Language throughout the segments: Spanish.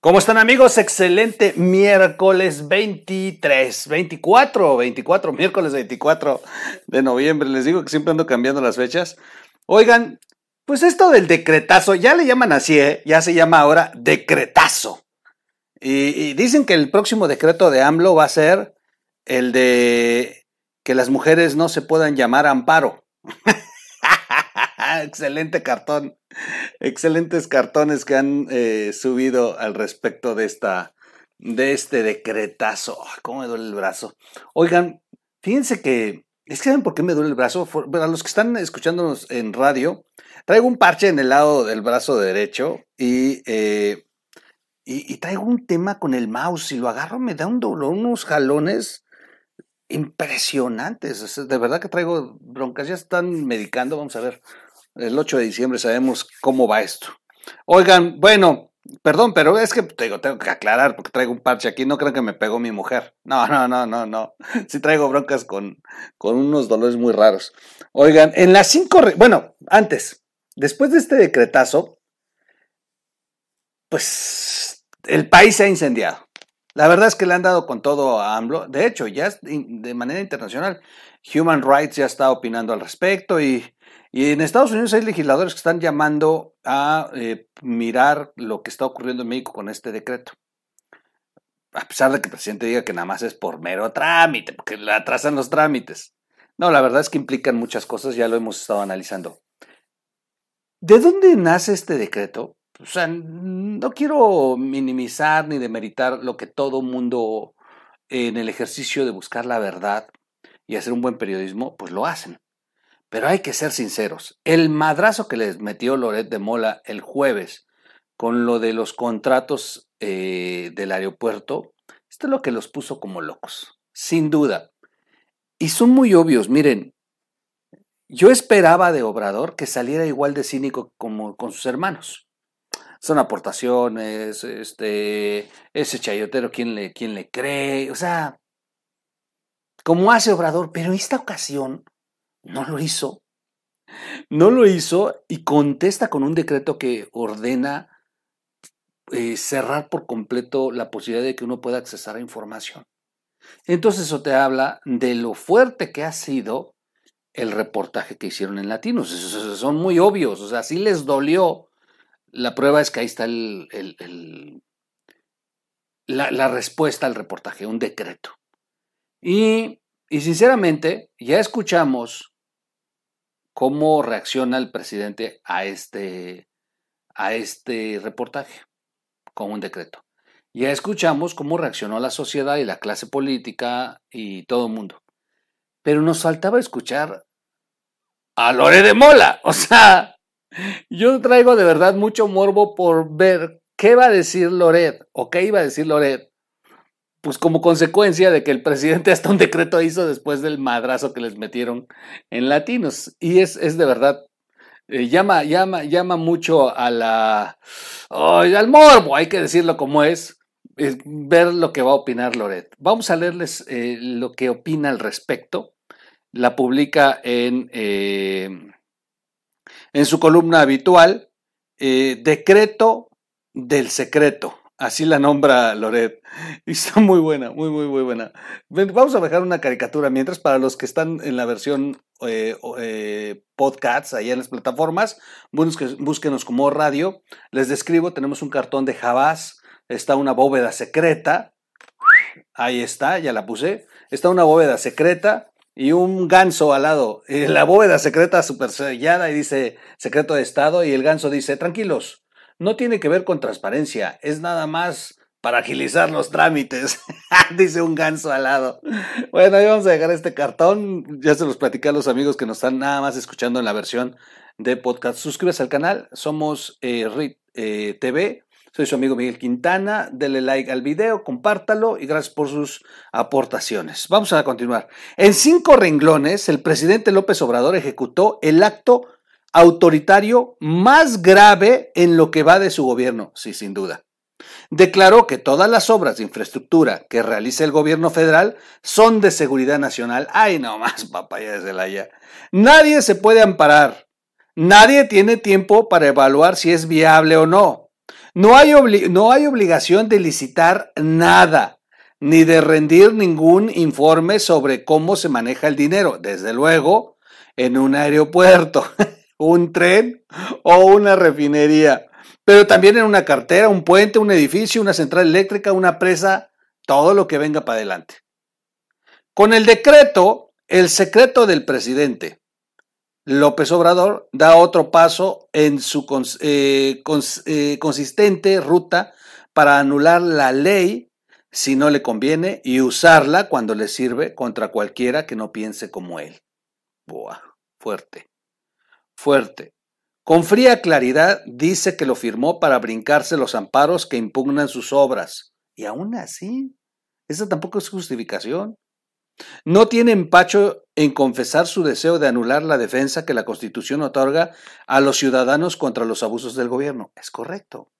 ¿Cómo están amigos? Excelente miércoles 23, 24, 24, miércoles 24 de noviembre. Les digo que siempre ando cambiando las fechas. Oigan, pues esto del decretazo, ya le llaman así, ¿eh? ya se llama ahora decretazo. Y, y dicen que el próximo decreto de AMLO va a ser el de que las mujeres no se puedan llamar amparo. Excelente cartón. Excelentes cartones que han eh, subido al respecto de esta de este decretazo. Ay, ¿Cómo me duele el brazo? Oigan, fíjense que es que saben por qué me duele el brazo. Para los que están escuchándonos en radio, traigo un parche en el lado del brazo derecho y, eh, y, traigo un tema con el mouse. Si lo agarro me da un dolor, unos jalones impresionantes. De verdad que traigo broncas. Ya están medicando. Vamos a ver el 8 de diciembre sabemos cómo va esto. Oigan, bueno, perdón, pero es que tengo, que aclarar porque traigo un parche aquí. No creo que me pegó mi mujer. No, no, no, no, no. Sí traigo broncas con, con unos dolores muy raros. Oigan, en las cinco, bueno, antes, después de este decretazo, pues el país se ha incendiado. La verdad es que le han dado con todo a AMLO. De hecho, ya de manera internacional, Human Rights ya está opinando al respecto y y en Estados Unidos hay legisladores que están llamando a eh, mirar lo que está ocurriendo en México con este decreto. A pesar de que el presidente diga que nada más es por mero trámite, porque le atrasan los trámites. No, la verdad es que implican muchas cosas, ya lo hemos estado analizando. ¿De dónde nace este decreto? O sea, no quiero minimizar ni demeritar lo que todo mundo en el ejercicio de buscar la verdad y hacer un buen periodismo, pues lo hacen. Pero hay que ser sinceros. El madrazo que les metió Loret de Mola el jueves con lo de los contratos eh, del aeropuerto, esto es lo que los puso como locos, sin duda. Y son muy obvios, miren, yo esperaba de Obrador que saliera igual de cínico como con sus hermanos. Son aportaciones, este, ese chayotero, ¿quién le, quién le cree? O sea, como hace Obrador, pero en esta ocasión no lo hizo. No lo hizo y contesta con un decreto que ordena eh, cerrar por completo la posibilidad de que uno pueda accesar a información. Entonces eso te habla de lo fuerte que ha sido el reportaje que hicieron en Latinos. son muy obvios, o sea, sí les dolió. La prueba es que ahí está el, la, la, respuesta al reportaje, un decreto. Y, y sinceramente, ya escuchamos cómo reacciona el presidente a este, a este reportaje con un decreto. Ya escuchamos cómo reaccionó la sociedad y la clase política y todo el mundo. Pero nos faltaba escuchar a Lore de Mola. O sea, yo traigo de verdad mucho morbo por ver qué va a decir Loret o qué iba a decir Loret pues como consecuencia de que el presidente hasta un decreto hizo después del madrazo que les metieron en latinos. Y es, es de verdad, eh, llama, llama, llama mucho a la, al morbo, hay que decirlo como es, ver lo que va a opinar Loret. Vamos a leerles eh, lo que opina al respecto. La publica en, eh, en su columna habitual, Decreto del Secreto. Así la nombra Loret. Y está muy buena, muy, muy, muy buena. Vamos a dejar una caricatura mientras para los que están en la versión eh, eh, podcasts, allá en las plataformas, búsquenos como radio. Les describo, tenemos un cartón de Jabás, está una bóveda secreta. Ahí está, ya la puse. Está una bóveda secreta y un ganso al lado. la bóveda secreta super sellada y dice secreto de Estado y el ganso dice, tranquilos no tiene que ver con transparencia, es nada más para agilizar los trámites, dice un ganso al lado. Bueno, ahí vamos a dejar este cartón, ya se los platicé a los amigos que nos están nada más escuchando en la versión de podcast. Suscríbase al canal, somos eh, RIT eh, TV, soy su amigo Miguel Quintana, dele like al video, compártalo y gracias por sus aportaciones. Vamos a continuar. En cinco renglones, el presidente López Obrador ejecutó el acto autoritario más grave en lo que va de su gobierno, sí, sin duda. Declaró que todas las obras de infraestructura que realiza el gobierno federal son de seguridad nacional. Ay, no más, papaya de Celaya. Nadie se puede amparar. Nadie tiene tiempo para evaluar si es viable o no. No hay, no hay obligación de licitar nada, ni de rendir ningún informe sobre cómo se maneja el dinero. Desde luego, en un aeropuerto, un tren o una refinería, pero también en una cartera, un puente, un edificio, una central eléctrica, una presa, todo lo que venga para adelante. Con el decreto, el secreto del presidente López Obrador da otro paso en su eh, eh, consistente ruta para anular la ley si no le conviene y usarla cuando le sirve contra cualquiera que no piense como él. Buah, fuerte, fuerte. Con fría claridad dice que lo firmó para brincarse los amparos que impugnan sus obras. Y aún así, esa tampoco es justificación. No tiene empacho en confesar su deseo de anular la defensa que la Constitución otorga a los ciudadanos contra los abusos del gobierno. Es correcto.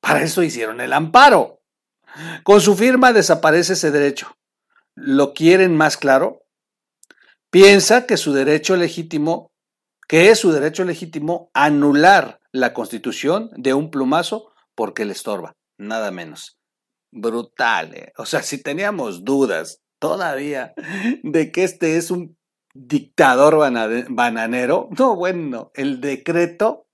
Para eso hicieron el amparo. Con su firma desaparece ese derecho. ¿Lo quieren más claro? Piensa que su derecho legítimo, que es su derecho legítimo anular la Constitución de un plumazo porque le estorba, nada menos. Brutal. ¿eh? O sea, si teníamos dudas todavía de que este es un dictador bananero. No, bueno, el decreto,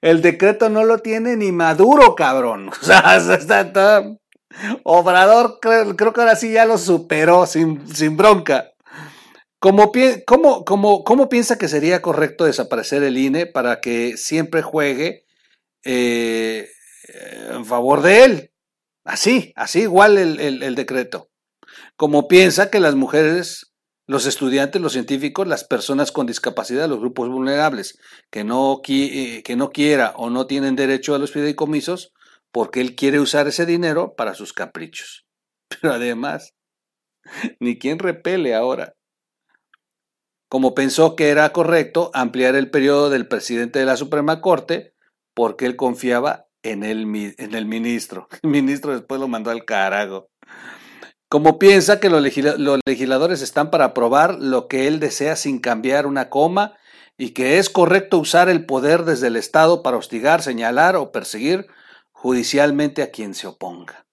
el decreto no lo tiene ni Maduro, cabrón. O sea, está todo... Obrador creo, creo, que ahora sí ya lo superó sin, sin bronca. ¿Cómo, cómo, cómo, ¿Cómo, piensa que sería correcto desaparecer el INE para que siempre juegue eh, en favor de él? Así, así igual el, decreto como piensa que las mujeres, los estudiantes, los científicos, las personas con discapacidad, los grupos vulnerables, que no, eh, que no quiera o no tienen derecho a los fideicomisos, porque él quiere usar ese dinero para sus caprichos. Pero además, ni quien repele ahora. Como pensó que era correcto ampliar el periodo del presidente de la Suprema Corte, porque él confiaba en el, en el ministro. El ministro después lo mandó al carajo. Como piensa que los, legisladores están para aprobar lo que él desea sin cambiar una coma y que es correcto usar el poder desde el Estado para hostigar, señalar o perseguir judicialmente a quien se oponga.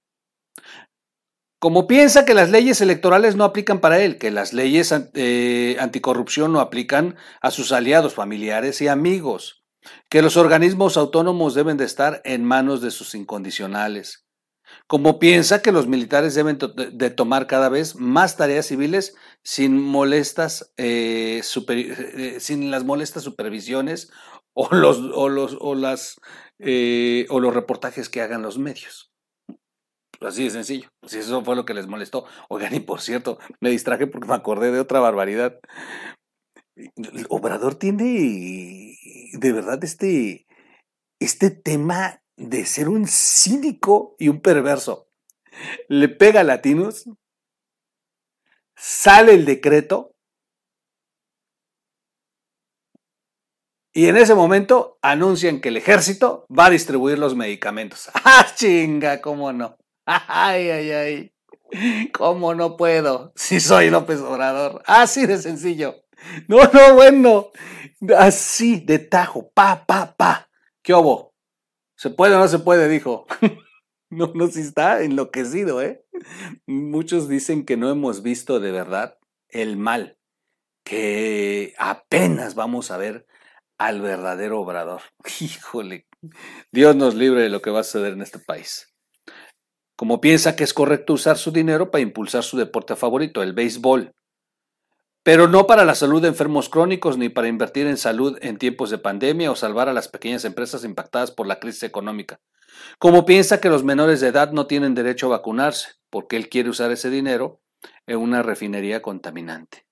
Como piensa que las leyes electorales no aplican para él, que las leyes eh, anticorrupción no aplican a sus aliados, familiares y amigos, que los organismos autónomos deben de estar en manos de sus incondicionales, como piensa que los militares deben de tomar cada vez más tareas civiles sin molestas, eh, eh, sin las molestas supervisiones o los, o los, o las, o los reportajes que hagan los medios. Así de sencillo. Si eso fue lo que les molestó. Oigan, y por cierto, me distraje porque me acordé de otra barbaridad. Obrador tiene de verdad este, este tema de ser un cínico y un perverso. Le pega a Latinus, sale el decreto y en ese momento anuncian que el ejército va a distribuir los medicamentos. ¡Ah, chinga! ¿Cómo no? ¡Ay, ay, ay! ¿Cómo no puedo? Si soy López Obrador. Así de sencillo. No, no, bueno. Así de tajo. Pa, pa, pa. ¿Qué hubo? ¿Se puede o no se puede? Dijo. no, no, si está enloquecido, ¿eh? Muchos dicen que no hemos visto de verdad el mal, que apenas vamos a ver al verdadero obrador. Híjole, Dios nos libre de lo que va a suceder en este país. Como piensa que es correcto usar su dinero para impulsar su deporte favorito, el béisbol, pero no para la salud de enfermos crónicos ni para invertir en salud en tiempos de pandemia o salvar a las pequeñas empresas impactadas por la crisis económica. Como piensa que los menores de edad no tienen derecho a vacunarse, porque él quiere usar ese dinero en una refinería contaminante.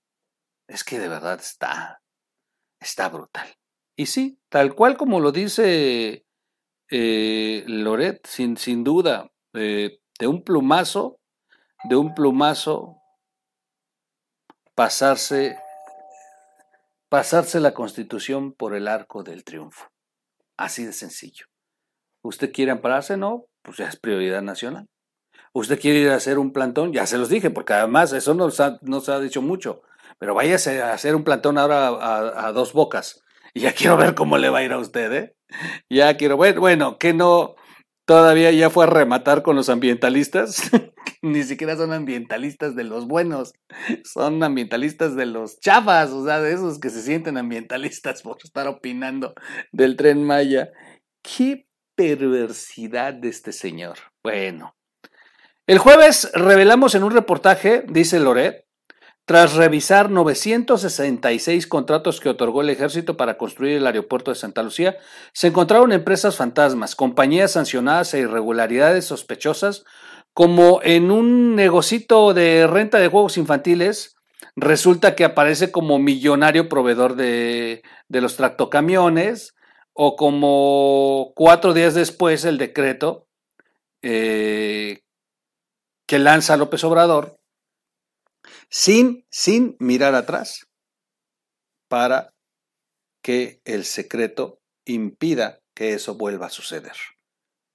Es que de verdad está, está brutal. Y sí, tal cual como lo dice eh, Loret, sin, sin duda, eh, de un plumazo, de un plumazo pasarse, pasarse la constitución por el arco del triunfo. Así de sencillo. ¿Usted quiere ampararse? No, pues ya es prioridad nacional. ¿Usted quiere ir a hacer un plantón? Ya se los dije, porque además eso no se ha, dicho mucho. Pero váyase a hacer un plantón ahora a, dos bocas. Y ya quiero ver cómo le va a ir a usted, ¿eh? Ya quiero ver, bueno, que no, todavía ya fue a rematar con los ambientalistas. Ni siquiera son ambientalistas de los buenos, son ambientalistas de los chafas, o sea, de esos que se sienten ambientalistas por estar opinando del tren Maya. Qué perversidad de este señor. Bueno, el jueves revelamos en un reportaje, dice Loret, tras revisar 966 contratos que otorgó el ejército para construir el aeropuerto de Santa Lucía, se encontraron empresas fantasmas, compañías sancionadas e irregularidades sospechosas, como en un negocito de renta de juegos infantiles, resulta que aparece como millonario proveedor de, los tractocamiones, o como cuatro días después el decreto eh, que lanza López Obrador sin, sin mirar atrás para que el secreto impida que eso vuelva a suceder.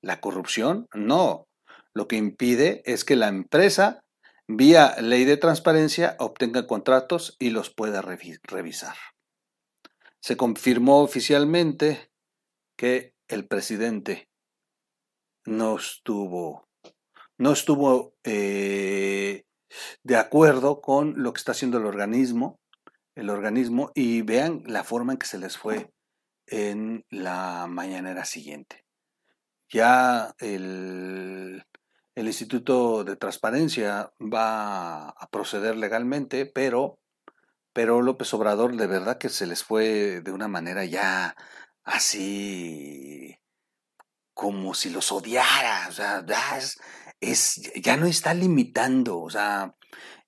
La corrupción, no. Lo que impide es que la empresa, vía ley de transparencia, obtenga contratos y los pueda revisar. Se confirmó oficialmente que el presidente no estuvo, no estuvo eh, de acuerdo con lo que está haciendo el organismo, el organismo, y vean la forma en que se les fue en la mañanera siguiente. Ya el, el Instituto de Transparencia va a proceder legalmente, pero, pero López Obrador de verdad que se les fue de una manera ya así como si los odiara, o sea, es, ya no está limitando, o sea,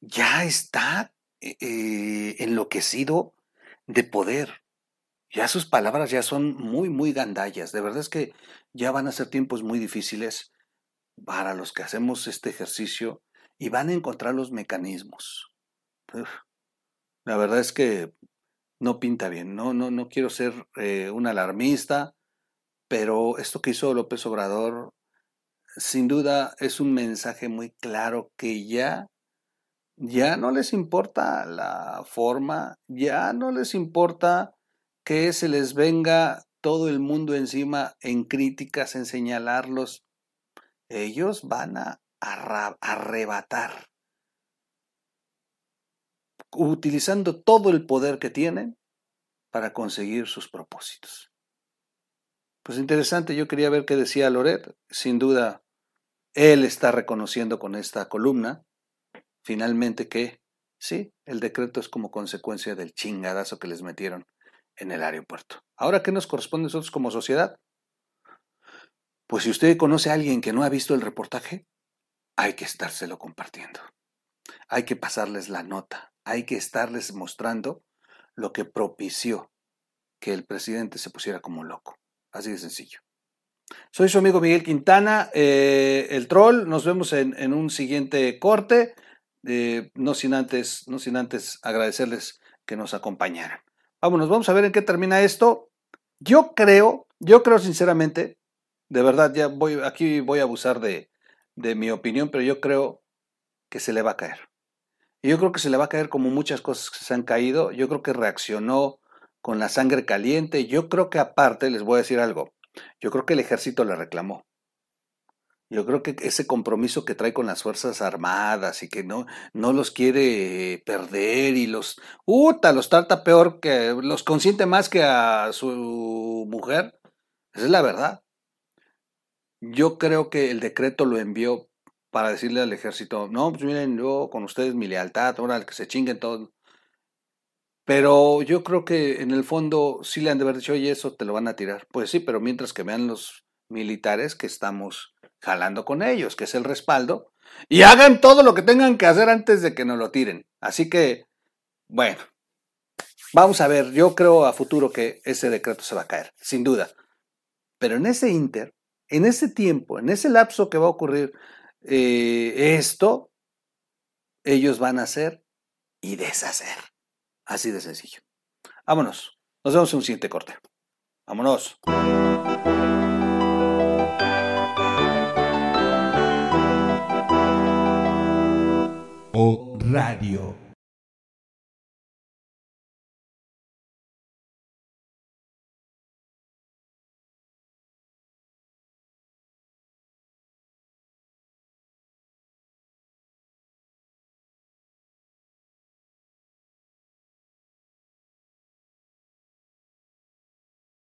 ya está eh, eh, enloquecido de poder. Ya sus palabras ya son muy, muy gandallas. De verdad es que ya van a ser tiempos muy difíciles para los que hacemos este ejercicio y van a encontrar los mecanismos. la verdad es que no pinta bien. No, no, no quiero ser eh, un alarmista, pero esto que hizo López Obrador sin duda es un mensaje muy claro que ya, ya no les importa la forma, ya no les importa que se les venga todo el mundo encima en críticas, en señalarlos. Ellos van a arrebatar, utilizando todo el poder que tienen para conseguir sus propósitos. Pues interesante, yo quería ver qué decía Loret. Sin duda, él está reconociendo con esta columna, finalmente, que sí, el decreto es como consecuencia del chingadazo que les metieron en el aeropuerto. Ahora, ¿qué nos corresponde a nosotros como sociedad? Pues si usted conoce a alguien que no ha visto el reportaje, hay que estárselo compartiendo. Hay que pasarles la nota, hay que estarles mostrando lo que propició que el presidente se pusiera como loco. Así de sencillo. Soy su amigo Miguel Quintana, eh, el troll. Nos vemos en, un siguiente corte. Eh, no, sin antes, no sin antes agradecerles que nos acompañaran. Vámonos, vamos a ver en qué termina esto. Yo creo, yo creo sinceramente, de verdad, ya voy, aquí voy a abusar de, de mi opinión, pero yo creo que se le va a caer. Y yo creo que se le va a caer como muchas cosas que se han caído. Yo creo que reaccionó con la sangre caliente. Yo creo que aparte, les voy a decir algo, yo creo que el ejército le reclamó. Yo creo que ese compromiso que trae con las Fuerzas Armadas y que no, no los quiere perder y los, uta, los trata peor que, los consiente más que a su mujer, esa es la verdad. Yo creo que el decreto lo envió para decirle al ejército, no, pues miren, yo con ustedes mi lealtad, ahora que se chinguen todos. Pero yo creo que en el fondo sí le han de haber dicho, oye, eso te lo van a tirar. Pues sí, pero mientras que vean los militares que estamos jalando con ellos, que es el respaldo, y hagan todo lo que tengan que hacer antes de que nos lo tiren. Así que, bueno, vamos a ver, yo creo a futuro que ese decreto se va a caer, sin duda. Pero en ese inter, en ese tiempo, en ese lapso que va a ocurrir eh, esto, ellos van a hacer y deshacer. Así de sencillo. Vámonos. Nos vemos en un siguiente corte. Vámonos. O Radio.